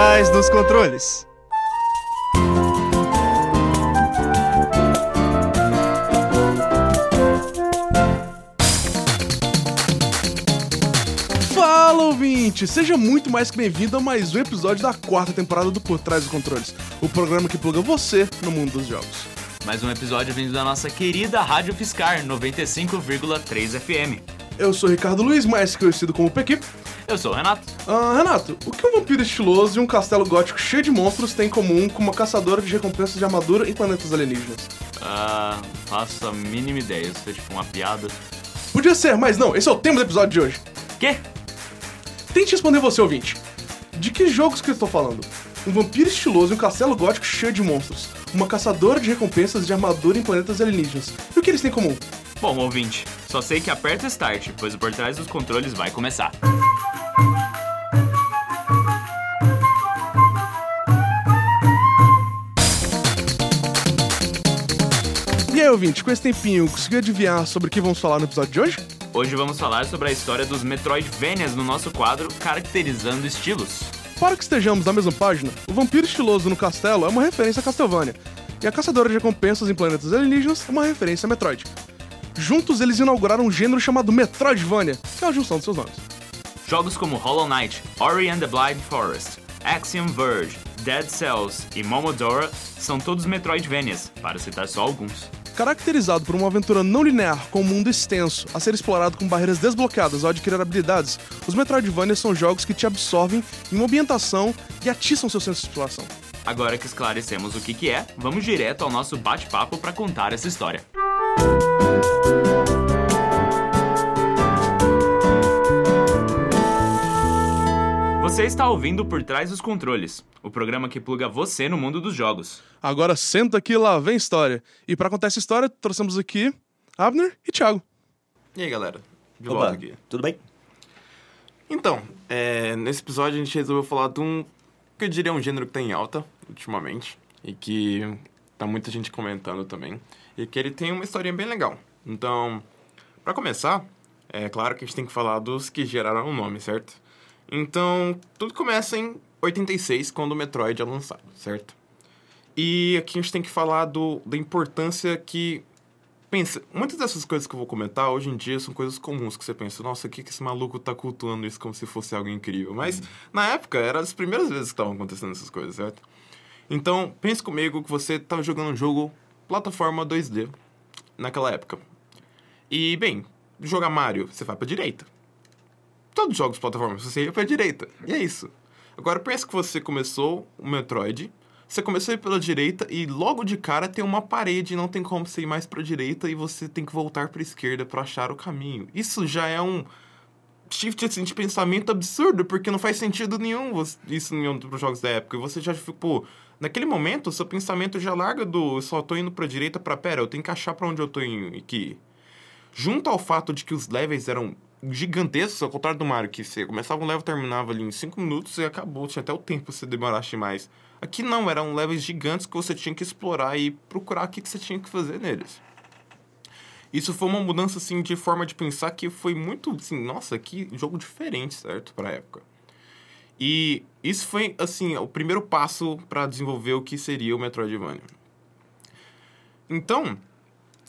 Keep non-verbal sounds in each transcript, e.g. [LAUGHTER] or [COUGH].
trás dos controles. Fala ouvinte, seja muito mais que bem-vindo a mais um episódio da quarta temporada do Por Trás dos Controles, o programa que pluga você no mundo dos jogos. Mais um episódio vindo da nossa querida Rádio Fiscar 95,3 FM. Eu sou Ricardo Luiz, mais conhecido como Pequi. Eu sou o Renato. Ah, Renato, o que um vampiro estiloso e um castelo gótico cheio de monstros têm em comum com uma caçadora de recompensas de armadura em planetas alienígenas? Ah, faço a mínima ideia. Isso é tipo uma piada. Podia ser, mas não, esse é o tema do episódio de hoje. Quê? Tente responder você, ouvinte. De que jogos que eu estou falando? Um vampiro estiloso e um castelo gótico cheio de monstros. Uma caçadora de recompensas de armadura em planetas alienígenas. E o que eles têm em comum? Bom, ouvinte, só sei que aperta Start, pois Por Trás dos Controles vai começar. E ouvinte, com esse tempinho, conseguiu adivinhar sobre o que vamos falar no episódio de hoje? Hoje vamos falar sobre a história dos Metroidvanias no nosso quadro Caracterizando Estilos. Para que estejamos na mesma página, o vampiro estiloso no castelo é uma referência a Castlevania, e a caçadora de recompensas em planetas alienígenas é uma referência a Metroid. Juntos, eles inauguraram um gênero chamado Metroidvania, que é a junção de seus nomes. Jogos como Hollow Knight, Ori and the Blind Forest, Axiom Verge, Dead Cells e Momodora são todos Metroidvanias, para citar só alguns. Caracterizado por uma aventura não linear com um mundo extenso, a ser explorado com barreiras desbloqueadas ao adquirir habilidades, os Metroidvanias são jogos que te absorvem em uma ambientação e atiçam seu senso de exploração. Agora que esclarecemos o que, que é, vamos direto ao nosso bate-papo para contar essa história. Você está ouvindo Por Trás dos Controles, o programa que pluga você no mundo dos jogos. Agora senta aqui lá, vem história. E para contar essa história, trouxemos aqui Abner e Thiago. E aí, galera? De Opa, volta aqui. tudo bem? Então, é, nesse episódio a gente resolveu falar de um que eu diria um gênero que tá em alta ultimamente e que tá muita gente comentando também e que ele tem uma historinha bem legal. Então, para começar, é claro que a gente tem que falar dos que geraram o nome, certo? Então, tudo começa em 86, quando o Metroid é lançado, certo? E aqui a gente tem que falar do, da importância que Pensa, muitas dessas coisas que eu vou comentar hoje em dia são coisas comuns que você pensa, nossa, o que, que esse maluco tá cultuando isso como se fosse algo incrível? Mas na época eram as primeiras vezes que estavam acontecendo essas coisas, certo? Então, pense comigo que você tava jogando um jogo plataforma 2D naquela época. E, bem, jogar Mario, você vai pra direita. Todos os jogos plataforma, você ia pra direita. E é isso. Agora pensa que você começou o Metroid, você começou a ir pela direita e logo de cara tem uma parede, não tem como você ir mais pra direita e você tem que voltar pra esquerda pra achar o caminho. Isso já é um shift assim, de pensamento absurdo, porque não faz sentido nenhum isso em outros jogos da época. E você já ficou. Naquele momento, seu pensamento já larga do eu só tô indo pra direita pra pera, eu tenho que achar pra onde eu tô indo aqui. Junto ao fato de que os levels eram gigantescos, ao contrário do Mario, que você começava um level terminava ali em 5 minutos e acabou, tinha até o tempo se demorasse mais. Aqui não, eram levels gigantes que você tinha que explorar e procurar o que, que você tinha que fazer neles. Isso foi uma mudança, assim, de forma de pensar que foi muito, assim, nossa, que jogo diferente, certo? Pra época. E isso foi, assim, o primeiro passo para desenvolver o que seria o Metroidvania. Então,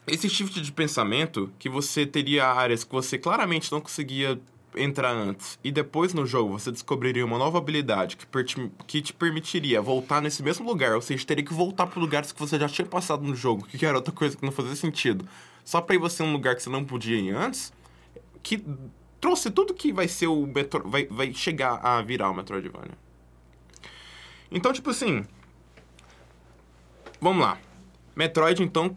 esse shift de pensamento, que você teria áreas que você claramente não conseguia entrar antes, e depois no jogo você descobriria uma nova habilidade que, que te permitiria voltar nesse mesmo lugar, ou seja, teria que voltar para lugares que você já tinha passado no jogo, que era outra coisa que não fazia sentido, só para ir você um lugar que você não podia ir antes, que trouxe tudo que vai ser o Metro... vai, vai chegar a virar o Metroidvania. Então, tipo assim, vamos lá. Metroid, então,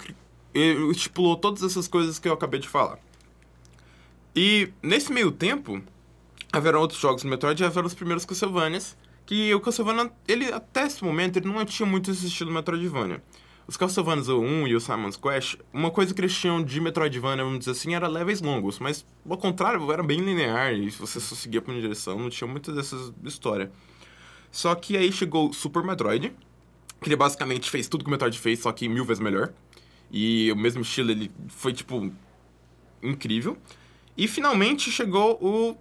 estipulou todas essas coisas que eu acabei de falar. E nesse meio tempo, haverão outros jogos do Metroid e haverão os primeiros Castlevanias, que o Castlevania, ele até esse momento, ele não tinha muito esse estilo Metroidvania. Os Castlevanias o 1 e o Simon's Quest, uma coisa que eles tinham de Metroidvania, vamos dizer assim, era levels longos, mas ao contrário, era bem linear e você só seguia pra uma direção, não tinha muitas dessas histórias. Só que aí chegou Super Metroid, que ele basicamente fez tudo que o Metroid fez, só que mil vezes melhor. E o mesmo estilo, ele foi, tipo, incrível. E finalmente chegou o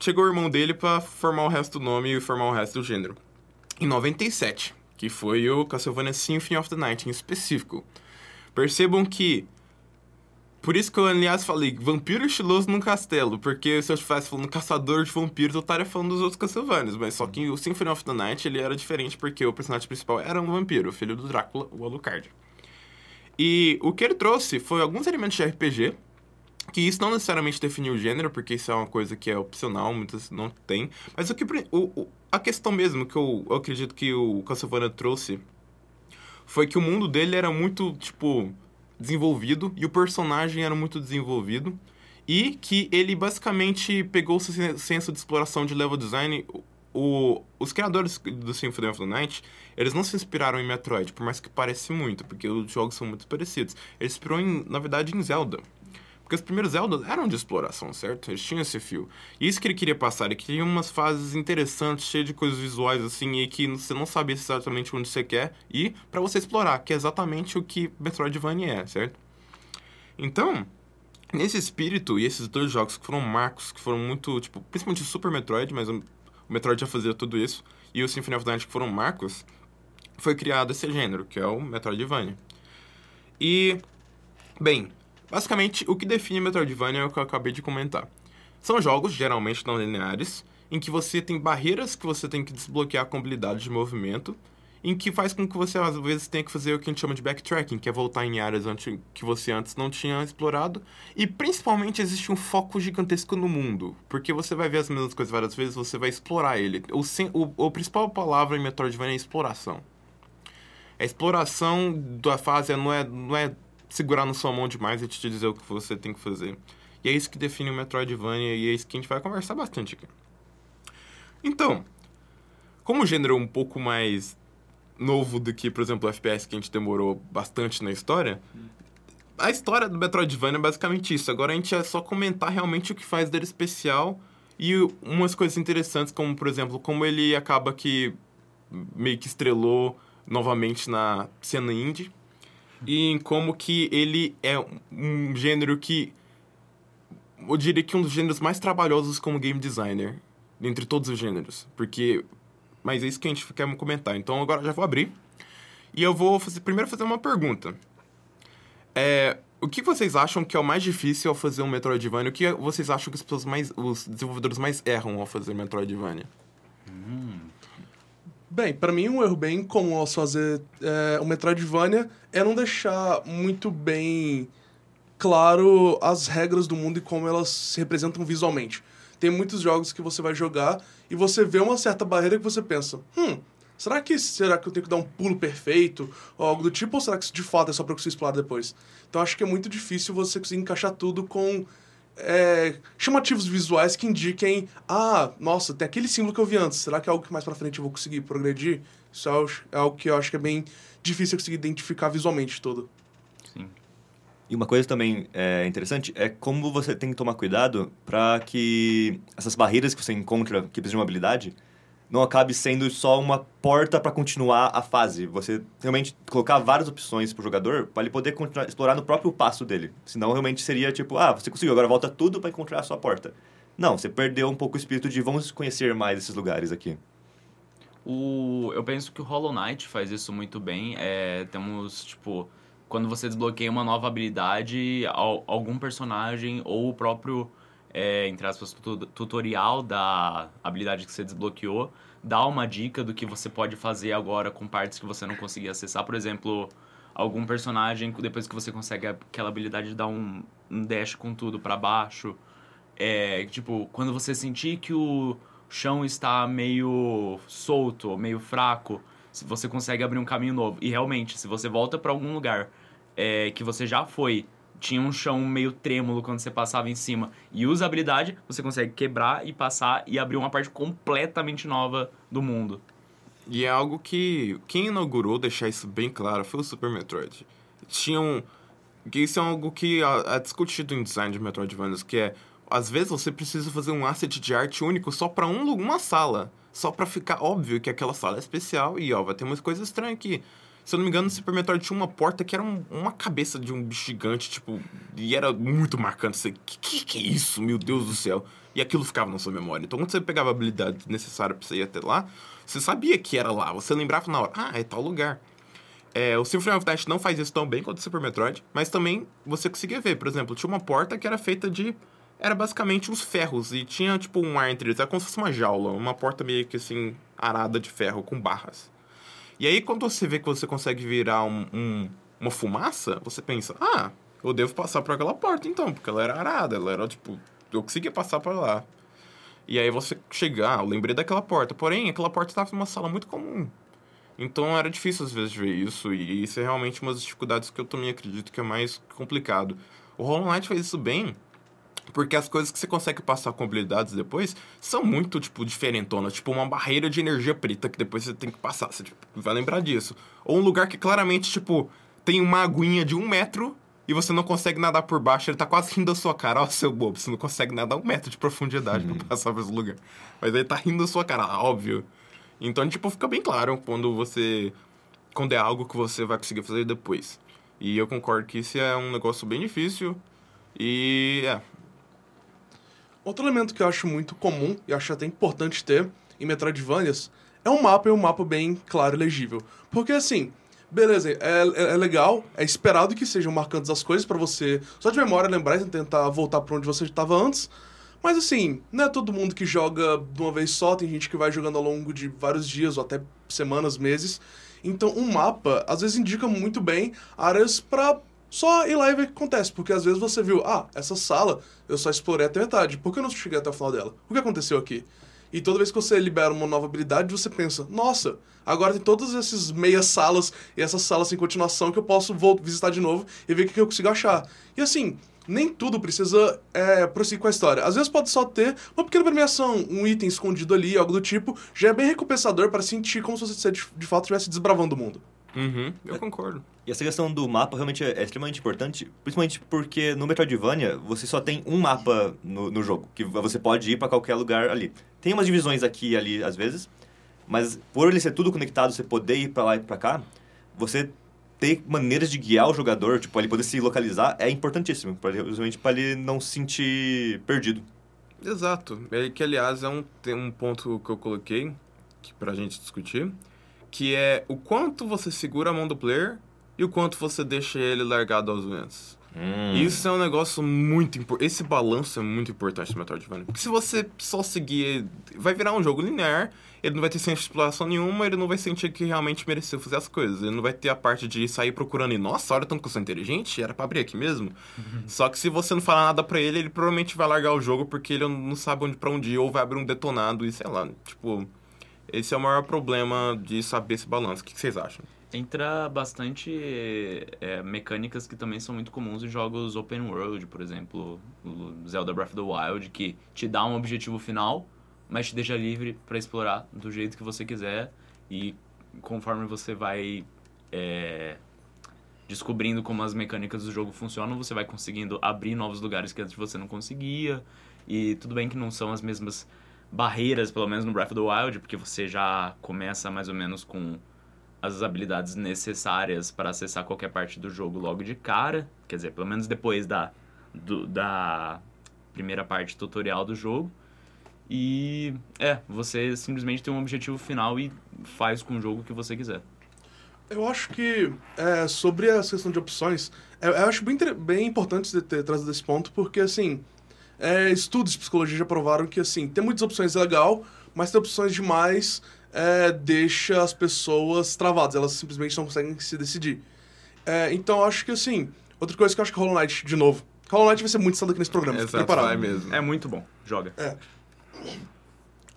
chegou o irmão dele pra formar o resto do nome e formar o resto do gênero. em 97, que foi o Castlevania Symphony of the Night em específico. Percebam que por isso que eu, aliás, falei vampiro estiloso num castelo, porque se eu estivesse falando caçador de vampiros, eu estaria falando dos outros Castlevanias, mas só que o Symphony of the Night, ele era diferente porque o personagem principal era um vampiro, o filho do Drácula, o Alucard. E o que ele trouxe foi alguns elementos de RPG, que isso não necessariamente definiu o gênero, porque isso é uma coisa que é opcional, muitas não tem, mas o que o, a questão mesmo que eu, eu acredito que o Castlevania trouxe foi que o mundo dele era muito, tipo, desenvolvido e o personagem era muito desenvolvido e que ele basicamente pegou o senso de exploração de level design. O, os criadores do Symphony of the Night, eles não se inspiraram em Metroid, por mais que pareça muito, porque os jogos são muito parecidos. Eles se inspirou, em, na verdade, em Zelda. Porque os primeiros Zelda eram de exploração, certo? Eles tinham esse fio. E isso que ele queria passar, ele queria umas fases interessantes, cheias de coisas visuais, assim, e que você não sabia exatamente onde você quer ir para você explorar, que é exatamente o que Metroidvania é, certo? Então, nesse espírito, e esses dois jogos que foram marcos, que foram muito, tipo, principalmente Super Metroid, mas o Metroid já fazia tudo isso, e o Symphony of the Night que foram marcos, foi criado esse gênero, que é o Metroidvania. E, bem, Basicamente, o que define Metroidvania é o que eu acabei de comentar. São jogos, geralmente não lineares, em que você tem barreiras que você tem que desbloquear com habilidades de movimento, em que faz com que você, às vezes, tenha que fazer o que a gente chama de backtracking, que é voltar em áreas que você antes não tinha explorado. E, principalmente, existe um foco gigantesco no mundo, porque você vai ver as mesmas coisas várias vezes, você vai explorar ele. O, o, a principal palavra em Metroidvania é exploração. A exploração da fase não é, não é segurar na sua mão demais e te dizer o que você tem que fazer. E é isso que define o Metroidvania e é isso que a gente vai conversar bastante aqui. Então, como o gênero é um pouco mais novo do que, por exemplo, o FPS que a gente demorou bastante na história, a história do Metroidvania é basicamente isso. Agora a gente é só comentar realmente o que faz dele especial e umas coisas interessantes, como, por exemplo, como ele acaba que meio que estrelou novamente na cena indie e em como que ele é um gênero que eu diria que um dos gêneros mais trabalhosos como game designer entre todos os gêneros, porque mas é isso que a gente quer comentar. Então agora já vou abrir e eu vou fazer, primeiro fazer uma pergunta. É, o que vocês acham que é o mais difícil ao fazer um Metroidvania? O que vocês acham que as pessoas mais, os desenvolvedores mais erram ao fazer Metroidvania? Hum. Bem, para mim um erro bem comum ao fazer é, um Metroidvania é não deixar muito bem claro as regras do mundo e como elas se representam visualmente. Tem muitos jogos que você vai jogar e você vê uma certa barreira que você pensa, hum, será que será que eu tenho que dar um pulo perfeito ou algo do tipo ou será que isso de fato é só para você explorar depois? Então acho que é muito difícil você conseguir encaixar tudo com é, chamativos visuais que indiquem, ah, nossa, tem aquele símbolo que eu vi antes, será que é algo que mais pra frente eu vou conseguir progredir? Isso é algo que eu acho que é bem difícil conseguir identificar visualmente todo. Sim. E uma coisa também é, interessante é como você tem que tomar cuidado para que essas barreiras que você encontra que precisam de uma habilidade não acabe sendo só uma porta para continuar a fase. Você realmente colocar várias opções para o jogador para ele poder continuar explorar no próprio passo dele. Senão realmente seria tipo, ah, você conseguiu, agora volta tudo para encontrar a sua porta. Não, você perdeu um pouco o espírito de vamos conhecer mais esses lugares aqui. O, eu penso que o Hollow Knight faz isso muito bem. É, temos, tipo, quando você desbloqueia uma nova habilidade, algum personagem ou o próprio é, entre aspas, tutorial da habilidade que você desbloqueou, dá uma dica do que você pode fazer agora com partes que você não conseguia acessar. Por exemplo, algum personagem, depois que você consegue aquela habilidade de dar um, um dash com tudo para baixo. É, tipo, quando você sentir que o chão está meio solto, meio fraco, você consegue abrir um caminho novo. E realmente, se você volta para algum lugar é, que você já foi tinha um chão meio trêmulo quando você passava em cima. E usa habilidade, você consegue quebrar e passar e abrir uma parte completamente nova do mundo. E é algo que quem inaugurou deixar isso bem claro foi o Super Metroid. Tinham que isso é algo que é discutido em design de Metroidvanias, que é às vezes você precisa fazer um asset de arte único só para um, uma sala, só para ficar óbvio que aquela sala é especial e ó, vai ter umas coisas estranhas aqui. Se eu não me engano, no Super Metroid tinha uma porta que era um- uma cabeça de um bicho gigante, tipo, e era muito marcante. Você, que, que que é isso, meu Deus do céu? E aquilo ficava na sua memória. Então, quando você pegava a habilidade necessária pra você ir até lá, você sabia que era lá. Você lembrava na hora, ah, é tal lugar. É, o Symphony of Night não faz isso tão bem quanto o Super Metroid, mas também você conseguia ver, por exemplo, tinha uma porta que era feita de. Era basicamente uns ferros e tinha tipo um ar entre eles, era como se fosse uma jaula, uma porta meio que assim, arada de ferro com barras. E aí, quando você vê que você consegue virar um, um- uma fumaça, você pensa, ah, eu devo passar por aquela porta então, porque ela era arada, ela era tipo. Eu conseguia passar por lá. E aí você chega, ah, eu lembrei daquela porta. Porém, aquela porta estava numa sala muito comum. Então era difícil às vezes ver isso, e isso é realmente uma das dificuldades que eu também acredito que é mais complicado. O Hollow Knight faz isso bem, porque as coisas que você consegue passar com habilidades depois são muito, tipo, diferentonas. Tipo, uma barreira de energia preta que depois você tem que passar. Você tipo, vai lembrar disso. Ou um lugar que claramente, tipo, tem uma aguinha de um metro e você não consegue nadar por baixo. Ele tá quase rindo da sua cara. Ó, seu bobo, você não consegue nadar um metro de profundidade pra passar por esse lugar. Mas ele tá rindo da sua cara, óbvio. Então, tipo, fica bem claro quando você... Quando é algo que você vai conseguir fazer depois. E eu concordo que isso é um negócio bem difícil. E, é, Outro elemento que eu acho muito comum e acho até importante ter em Metroidvanias é um mapa e um mapa bem claro e legível. Porque assim, beleza, é, é- é legal, é esperado que sejam marcantes as coisas pra você só de memória lembrar e tentar voltar pra onde você estava antes. Mas assim, não é todo mundo que joga de uma vez só, tem gente que vai jogando ao longo de vários dias ou até semanas, meses. Então, um mapa às vezes indica muito bem áreas pra só ir lá e ver o que acontece, porque às vezes você viu, ah, essa sala eu só explorei até metade, por que eu não cheguei até o final dela? O que aconteceu aqui? E toda vez que você libera uma nova habilidade, você pensa, nossa, agora tem todas essas meias salas e essas salas sem continuação que eu posso visitar de novo e ver o que eu consigo achar. E assim, nem tudo precisa é, prosseguir com a história. Às vezes pode só ter uma pequena premiação, um item escondido ali, algo do tipo, já é bem recompensador para sentir como se você de fato estivesse desbravando o mundo. Uhum, eu concordo. E essa questão do mapa realmente é, extremamente importante, principalmente porque no Metroidvania você só tem um mapa no, no jogo, que você pode ir pra qualquer lugar ali. Tem umas divisões aqui e ali às vezes, mas por ele ser tudo conectado, você poder ir pra lá e pra cá, você ter maneiras de guiar o jogador, tipo, ele poder se localizar, é importantíssimo, justamente para ele não se sentir perdido. Exato. É que, aliás, é um, tem um ponto que eu coloquei que, pra gente discutir, que é o quanto você segura a mão do player e o quanto você deixa ele largado aos ventos. Isso é um negócio muito importante. Esse balanço é muito importante no Metroidvania. Porque se você só seguir. Vai virar um jogo linear, ele não vai ter senso de exploração nenhuma, ele não vai sentir que realmente mereceu fazer as coisas. Ele não vai ter a parte de sair procurando e, nossa, olha tanto que eu sou inteligente, era pra abrir aqui mesmo. Só que se você não falar nada pra ele, ele provavelmente vai largar o jogo porque ele não sabe onde, pra onde ir, ou vai abrir um detonado e sei lá. Tipo, esse é o maior problema de saber esse balanço. O que vocês acham? Entra bastante é, mecânicas que também são muito comuns em jogos open world, por exemplo, Zelda Breath of the Wild, que te dá um objetivo final, mas te deixa livre para explorar do jeito que você quiser e conforme você vai é, descobrindo como as mecânicas do jogo funcionam, você vai conseguindo abrir novos lugares que antes você não conseguia. E tudo bem que não são as mesmas barreiras, pelo menos no Breath of the Wild, porque você já começa mais ou menos com as habilidades necessárias para acessar qualquer parte do jogo logo de cara. Quer dizer, pelo menos depois da, do- da primeira parte tutorial do jogo. E é, você simplesmente tem um objetivo final e faz com o jogo o que você quiser. Eu acho que é, sobre essa questão de opções, é, eu, eu acho bem, bem importante você ter trazido esse ponto, porque assim, é, estudos de psicologia já provaram que assim, ter muitas opções é legal, mas ter opções demais é, deixa as pessoas travadas, elas simplesmente não conseguem se decidir. É, então eu acho que assim, outra coisa que eu acho que Hollow Knight, de novo, Hollow Knight vai ser muito citado aqui nesse programa, fique preparado. vai mesmo. É muito bom, joga.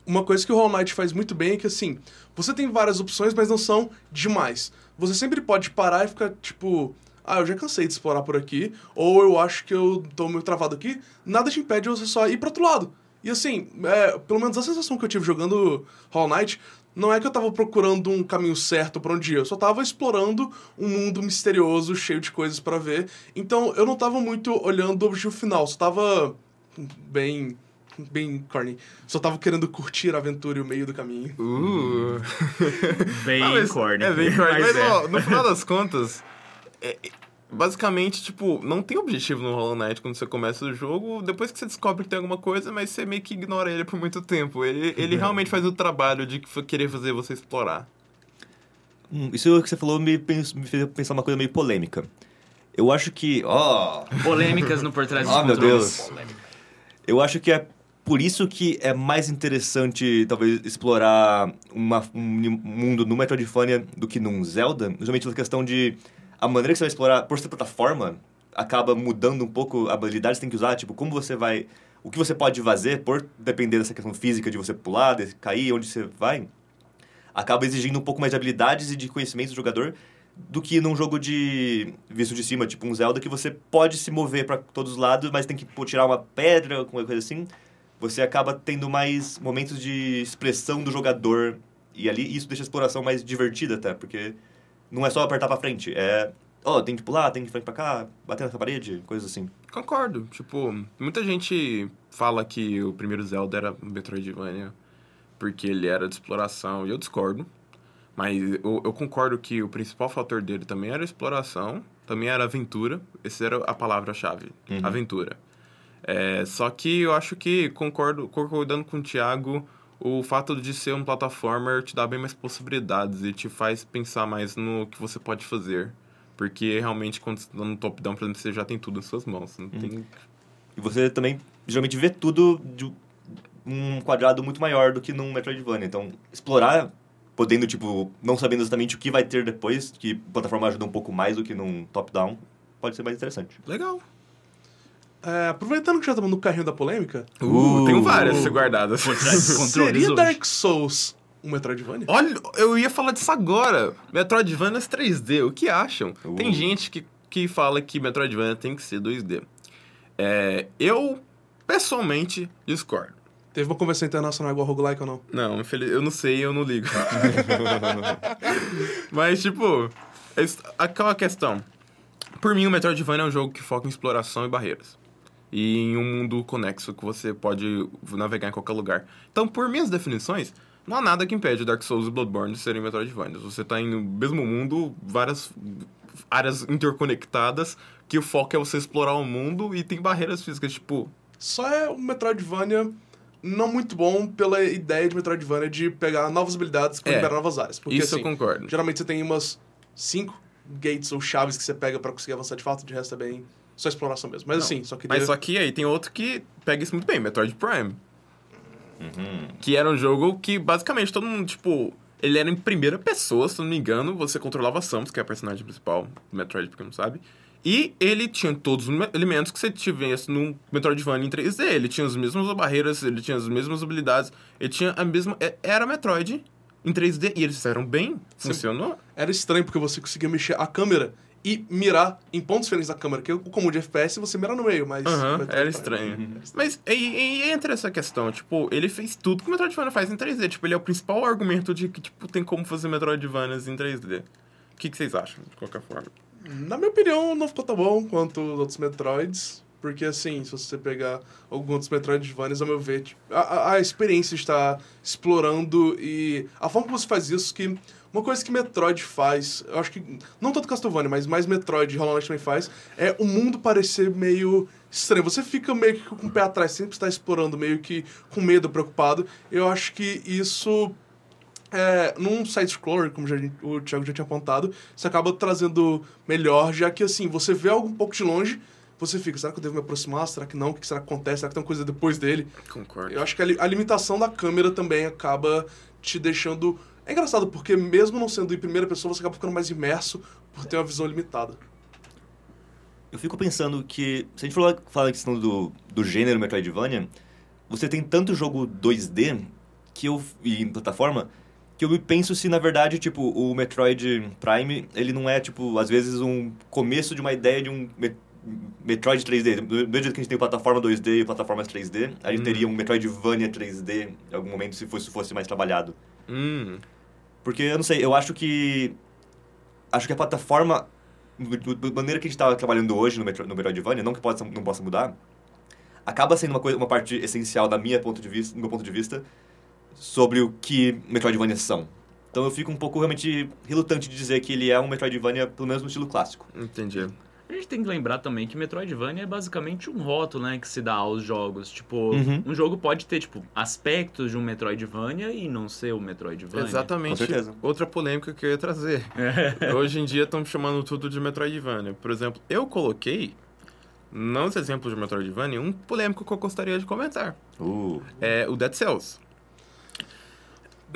Uma coisa que o Hollow Knight faz muito bem é que, assim, você tem várias opções, mas não são demais. Você sempre pode parar e ficar, tipo, ah, eu já cansei de explorar por aqui, ou eu acho que eu tô meio travado aqui. Nada te impede de você só ir pro outro lado. E, assim, é, pelo menos a sensação que eu tive jogando Hollow Knight não é que eu tava procurando um caminho certo pra onde ir, eu só tava explorando um mundo misterioso, cheio de coisas pra ver. Então, eu não tava muito olhando o objetivo final, só tava bem bem corny. Só tava querendo curtir a aventura e o meio do caminho. Uh. [LAUGHS] Bem Ah, mas- corny. É bem corny. Mas Mas, é. ó, no final das contas, é- é- basicamente, tipo, não tem objetivo no Hollow Knight quando você começa o jogo. Depois que você descobre que tem alguma coisa, mas você meio que ignora ele por muito tempo. Ele, ele [LAUGHS] realmente faz o trabalho de que- querer fazer você explorar. Hum, Isso que você falou me, me fez pensar uma coisa meio polêmica. Eu acho que. Ó! Polêmicas no [LAUGHS] Por Trás dos Ah, meu. Deus. Eu acho que é por isso que é mais interessante, talvez, explorar uma- um mundo no Metroidvania do que num Zelda. Justamente pela questão de... A maneira que você vai explorar, por ser plataforma, acaba mudando um pouco a habilidade que você tem que usar. Tipo, como você vai... O que você pode fazer, por depender dessa questão física de você pular, de cair, onde você vai, acaba exigindo um pouco mais de habilidades e de conhecimento do jogador do que num jogo de visto de cima, tipo um Zelda, que você pode se mover para todos os lados, mas tem que tirar uma pedra, alguma coisa assim. Você acaba tendo mais momentos de expressão do jogador e ali isso deixa a exploração mais divertida até, porque não é só apertar para frente, é ó, tem que pular, tem que ir frente para cá, bater na parede, coisas assim. Concordo. Tipo, muita gente fala que o primeiro Zelda era Metroidvania porque ele era de exploração, e eu discordo. Mas eu, eu concordo que o principal fator dele também era exploração, também era aventura. Essa era a palavra-chave, Uhum. aventura. É, só que eu acho que, concordo, concordando com o Thiago, o fato de ser um platformer te dá bem mais possibilidades e te faz pensar mais no que você pode fazer. Porque realmente, quando você tá no top-down, por exemplo, você já tem tudo em suas mãos. Não tem... E você também geralmente vê tudo de um quadrado muito maior do que num Metroidvania. Então, explorar, podendo, tipo, não sabendo exatamente o que vai ter depois, que a plataforma ajuda um pouco mais do que num top-down, pode ser mais interessante. Legal. É, aproveitando que já estamos no carrinho da polêmica, Uh, Uh. tenho várias guardadas. Dos Controles seria hoje. Dark Souls um Metroidvania? Olha, eu ia falar disso agora. Metroidvania 3D, o que acham? Uh. Tem gente que, que fala que Metroidvania tem que ser 2D. É, eu, pessoalmente, discordo. Teve uma convenção internacional igual roguelike ou não? Não, infeliz- eu não sei, eu não ligo. [LAUGHS] Mas, tipo, es- aquela questão. Por mim, o Metroidvania é um jogo que foca em exploração e barreiras. E em um mundo conexo que você pode navegar em qualquer lugar. Então, por minhas definições, não há nada que impede Dark Souls e Bloodborne de serem Metroidvanias. Você tá em no mesmo mundo, várias áreas interconectadas, que o foco é você explorar o mundo e tem barreiras físicas, tipo... Só é um Metroidvania não muito bom pela ideia de Metroidvania de pegar novas habilidades para É, liberar novas áreas. Porque, isso assim, eu concordo. geralmente você tem umas cinco gates ou chaves que você pega para conseguir avançar de fato, de resto é bem só exploração mesmo. Mas Não, assim, só queria... Mas só que aí tem outro que pega isso muito bem, Metroid Prime. Que era um jogo que basicamente todo mundo, tipo, ele era em primeira pessoa, se não me engano, você controlava Samus, que é a personagem principal do Metroid, porque não sabe. E ele tinha todos os me- elementos que você tivesse num Metroidvania em 3D. Ele tinha as mesmas barreiras, ele tinha as mesmas habilidades, ele tinha a mesma. Era Metroid em 3D e eles fizeram bem, funcionou. Era estranho porque você conseguia mexer a câmera e mirar em pontos diferentes da câmera. Que o comum de FPS você mira no meio, mas... Aham, Metroid era estranho. Mas e, e, entra essa questão, tipo, ele fez tudo que o Metroidvania faz em 3D. Tipo, ele é o principal argumento de que, tipo, tem como fazer Metroidvanias em 3D. O que, que vocês acham, de qualquer forma? Na minha opinião, não ficou tão bom quanto os outros Metroids. Porque, assim, se você pegar alguns outros Metroidvanias, ao meu ver, tipo, a, a- a experiência está explorando e a forma como você faz isso, que uma coisa que Metroid faz, eu acho que, não tanto Castlevania, mas mais Metroid e Hollow Knight também faz, é o mundo parecer meio estranho. Você fica meio que com o pé atrás, sempre está explorando, meio que com medo, preocupado. Eu acho que isso é, num side-scroller, como já- o Thiago já tinha apontado, você acaba trazendo melhor, já que assim, você vê algo um pouco de longe, você fica, será que eu devo me aproximar? Será que não? O que será que acontece? Será que tem uma coisa depois dele? Concordo. Eu acho que a, a limitação da câmera também acaba te deixando. É engraçado, porque mesmo não sendo em primeira pessoa, você acaba ficando mais imerso por ter uma visão limitada. Eu fico pensando que, se a gente falar, falar a questão do, do gênero Metroidvania, você tem tanto jogo 2D que eu, e em plataforma que eu me penso se, na verdade, tipo, o Metroid Prime, ele não é, tipo, às vezes um começo de uma ideia de um Me- Metroid 3D. Do mesmo jeito que a gente tem plataforma 2D e plataformas 3D, a gente Hum. teria um Metroidvania 3D em algum momento se fosse, fosse mais trabalhado. Hum, Porque, eu não sei, eu acho que... Acho que a plataforma, da maneira que a gente está trabalhando hoje no, Metro, no Metroidvania, não que possa, não possa mudar, acaba sendo uma, coisa, uma parte essencial da minha ponto de vista, do meu ponto de vista sobre o que Metroidvania são. Então eu fico um pouco realmente relutante de dizer que ele é um Metroidvania, pelo menos no estilo clássico. Entendi. A gente tem que lembrar também que Metroidvania é basicamente um rótulo, né, que se dá aos jogos. Tipo, Uhum. um jogo pode ter, tipo, aspectos de um Metroidvania e não ser um Metroidvania. Exatamente. Outra polêmica que eu ia trazer. [LAUGHS] Hoje em dia estão chamando tudo de Metroidvania. Por exemplo, eu coloquei, nos exemplos de Metroidvania, um polêmico que eu gostaria de comentar. Uh, É o Dead Cells.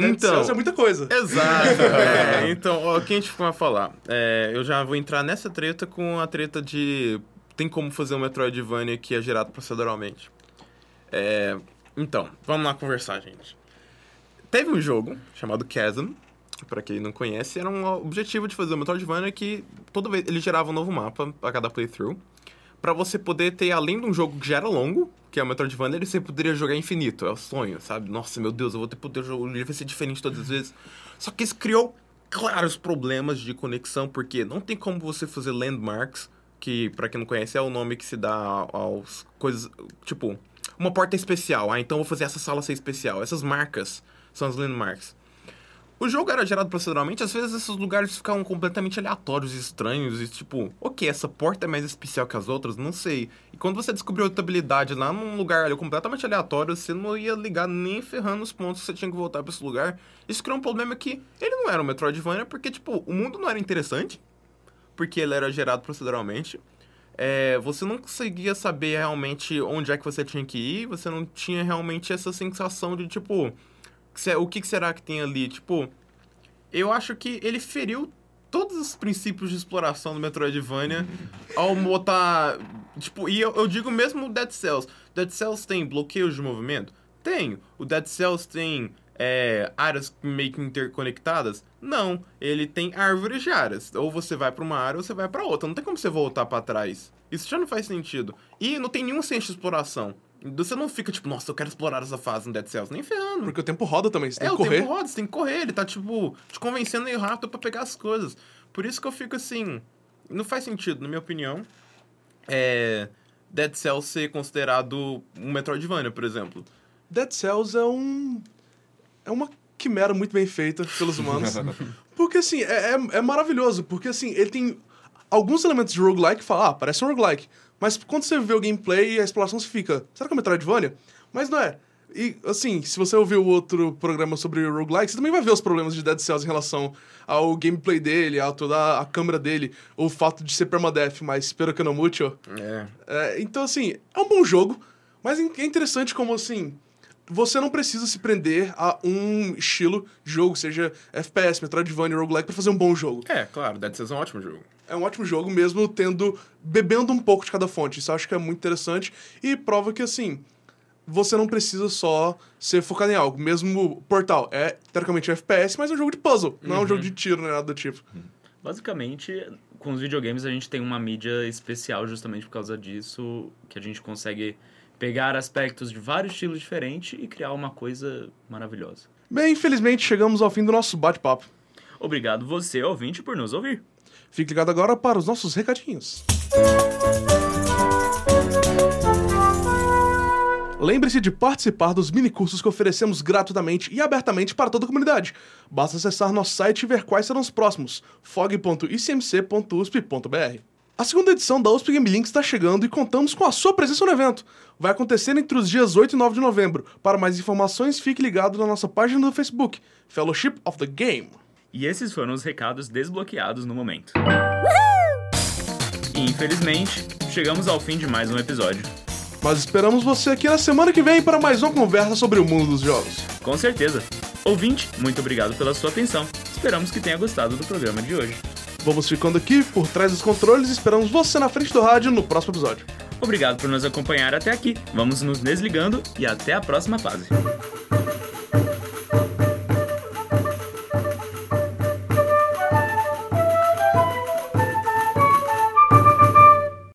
Então, é muita coisa. Exato. [LAUGHS] é, então, ó, o que a gente vai falar? É, eu já vou entrar nessa treta com a treta de. Tem como fazer um Metroidvania que é gerado proceduralmente. É, então, vamos lá conversar, gente. Teve um jogo chamado Chasm, pra quem não conhece, era um objetivo de fazer um Metroidvania que toda vez ele gerava um novo mapa a cada playthrough. Pra você poder ter, além de um jogo que já era longo, que é o Metroidvania, ele você poderia jogar infinito. É o sonho, sabe? Nossa, meu Deus, eu vou ter poder jogar. Ele vai ser diferente todas as vezes. Só que isso criou claros problemas de conexão, porque não tem como você fazer landmarks, que, pra quem não conhece, é o nome que se dá aos coisas. Tipo, uma porta especial. Ah, então vou fazer essa sala ser especial. Essas marcas são as landmarks. O jogo era gerado proceduralmente, às vezes esses lugares ficavam completamente aleatórios e estranhos, e tipo, ok, essa porta é mais especial que as outras, não sei. E quando você descobriu outra habilidade lá num lugar ali, completamente aleatório, você não ia ligar nem ferrando os pontos você tinha que voltar pra esse lugar. Isso criou um problema que ele não era um Metroidvania, porque, tipo, o mundo não era interessante, porque ele era gerado proceduralmente. É, você não conseguia saber realmente onde é que você tinha que ir, você não tinha realmente essa sensação de, tipo, o que será que tem ali? Tipo, eu acho que ele feriu todos os princípios de exploração do Metroidvania ao botar. Tipo, e eu, eu digo mesmo o Dead Cells. Dead Cells tem bloqueios de movimento? Tem. O Dead Cells tem é, áreas meio que interconectadas? Não. Ele tem árvores de áreas. Ou você vai pra uma área ou você vai pra outra. Não tem como você voltar pra trás. Isso já não faz sentido. E não tem nenhum senso de exploração. Você não fica tipo, nossa, eu quero explorar essa fase no Dead Cells. Nem ferrando. Porque o tempo roda também, você tem É, que o correr. tempo roda, você tem que correr, ele tá, tipo, te convencendo meio rápido pra pegar as coisas. Por isso que eu fico assim. Não faz sentido, na minha opinião, é. Dead Cells ser considerado um Metroidvania, por exemplo. Dead Cells é um. É uma quimera muito bem feita pelos humanos. [LAUGHS] porque, assim, é, é, é maravilhoso. Porque, assim, ele tem alguns elementos de roguelike que fala, ah, parece um roguelike. Mas quando você vê o gameplay e a exploração, você fica, será que é Metroidvania? Mas não é. E, assim, se você ouvir o outro programa sobre roguelike, você também vai ver os problemas de Dead Cells em relação ao gameplay dele, a toda a câmera dele, o fato de ser permadeath, mas espero que não mucho. É. É, então, assim, é um bom jogo, mas é interessante como, assim, você não precisa se prender a um estilo de jogo, seja FPS, Metroidvania, roguelike, pra fazer um bom jogo. É, claro, Dead Cells é um ótimo jogo. É um ótimo jogo mesmo tendo, bebendo um pouco de cada fonte. Isso eu acho que é muito interessante e prova que, assim, você não precisa só ser focado em algo. Mesmo Portal é, teoricamente, um FPS, mas é um jogo de puzzle, não é um jogo de tiro, nem nada do tipo. Basicamente, com os videogames a gente tem uma mídia especial justamente por causa disso, que a gente consegue pegar aspectos de vários estilos diferentes e criar uma coisa maravilhosa. Bem, infelizmente, chegamos ao fim do nosso bate-papo. Obrigado você, ouvinte, por nos ouvir. Fique ligado agora para os nossos recadinhos. Lembre-se de participar dos minicursos que oferecemos gratuitamente e abertamente para toda a comunidade. Basta acessar nosso site e ver quais serão os próximos: fog.icmc.usp.br. A segunda edição da USP Game Link está chegando e contamos com a sua presença no evento. Vai acontecer entre os dias 8 e 9 de novembro. Para mais informações, fique ligado na nossa página do Facebook, Fellowship of the Game. E esses foram os recados desbloqueados no momento. E infelizmente, chegamos ao fim de mais um episódio. Mas esperamos você aqui na semana que vem para mais uma conversa sobre o mundo dos jogos. Com certeza. Ouvinte, muito obrigado pela sua atenção. Esperamos que tenha gostado do programa de hoje. Vamos ficando aqui por trás dos controles e esperamos você na frente do rádio no próximo episódio. Obrigado por nos acompanhar até aqui. Vamos nos desligando e até a próxima fase.